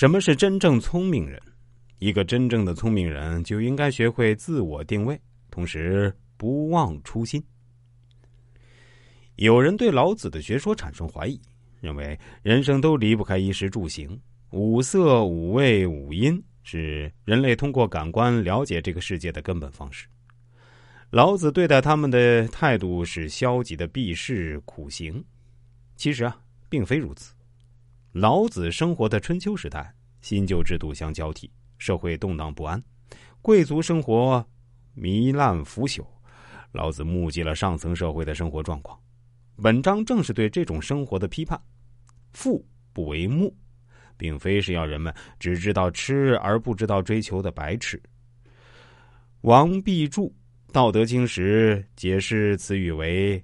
什么是真正聪明人？一个真正的聪明人就应该学会自我定位，同时不忘初心。有人对老子的学说产生怀疑，认为人生都离不开衣食住行，五色、五味、五音是人类通过感官了解这个世界的根本方式。老子对待他们的态度是消极的避世苦行。其实啊，并非如此。老子生活的春秋时代，新旧制度相交替。社会动荡不安，贵族生活糜烂腐朽。老子目击了上层社会的生活状况。本章正是对这种生活的批判。富不为目，并非是要人们只知道吃而不知道追求的白痴。王弼注《道德经》时解释此语为：“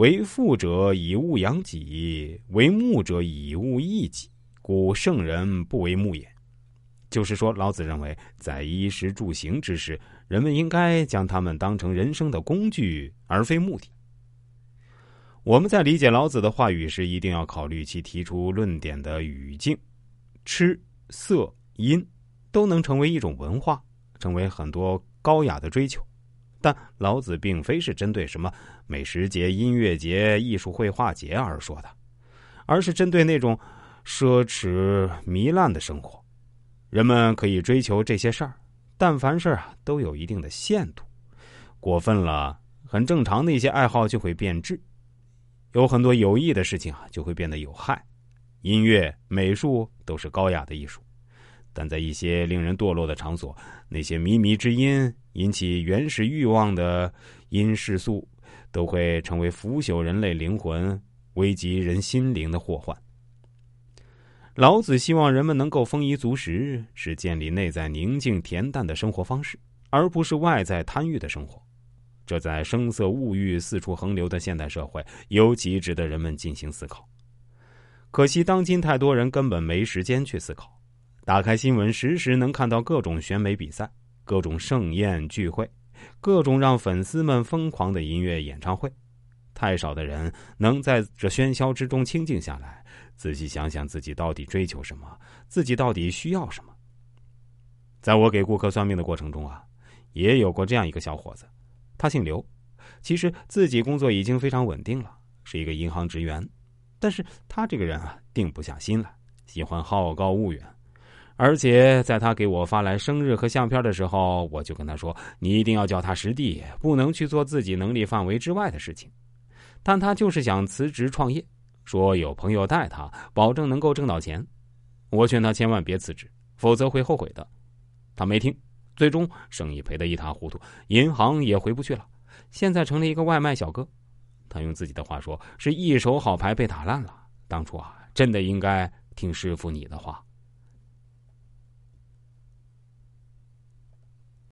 为富者以物养己，为目者以物益己，故圣人不为目也。”就是说，老子认为，在衣食住行之时，人们应该将他们当成人生的工具，而非目的。我们在理解老子的话语时，一定要考虑其提出论点的语境。吃、色、音都能成为一种文化，成为很多高雅的追求。但老子并非是针对什么美食节、音乐节、艺术绘画节而说的，而是针对那种奢侈糜烂的生活。人们可以追求这些事儿，但凡事啊都有一定的限度，过分了，很正常的一些爱好就会变质，有很多有益的事情啊就会变得有害。音乐、美术都是高雅的艺术，但在一些令人堕落的场所，那些靡靡之音引起原始欲望的因世素，都会成为腐朽人类灵魂、危及人心灵的祸患。老子希望人们能够丰衣足食，是建立内在宁静恬淡的生活方式，而不是外在贪欲的生活。这在声色物欲四处横流的现代社会，尤其值得人们进行思考。可惜，当今太多人根本没时间去思考。打开新闻，时时能看到各种选美比赛、各种盛宴聚会、各种让粉丝们疯狂的音乐演唱会。太少的人能在这喧嚣之中清静下来，仔细想想自己到底追求什么，自己到底需要什么。在我给顾客算命的过程中啊，也有过这样一个小伙子，他姓刘，其实自己工作已经非常稳定了，是一个银行职员，但是他这个人啊，定不下心来，喜欢好高骛远，而且在他给我发来生日和相片的时候，我就跟他说：“你一定要脚踏实地，不能去做自己能力范围之外的事情。”但他就是想辞职创业，说有朋友带他，保证能够挣到钱。我劝他千万别辞职，否则会后悔的。他没听，最终生意赔得一塌糊涂，银行也回不去了。现在成了一个外卖小哥。他用自己的话说：“是一手好牌被打烂了。当初啊，真的应该听师傅你的话。”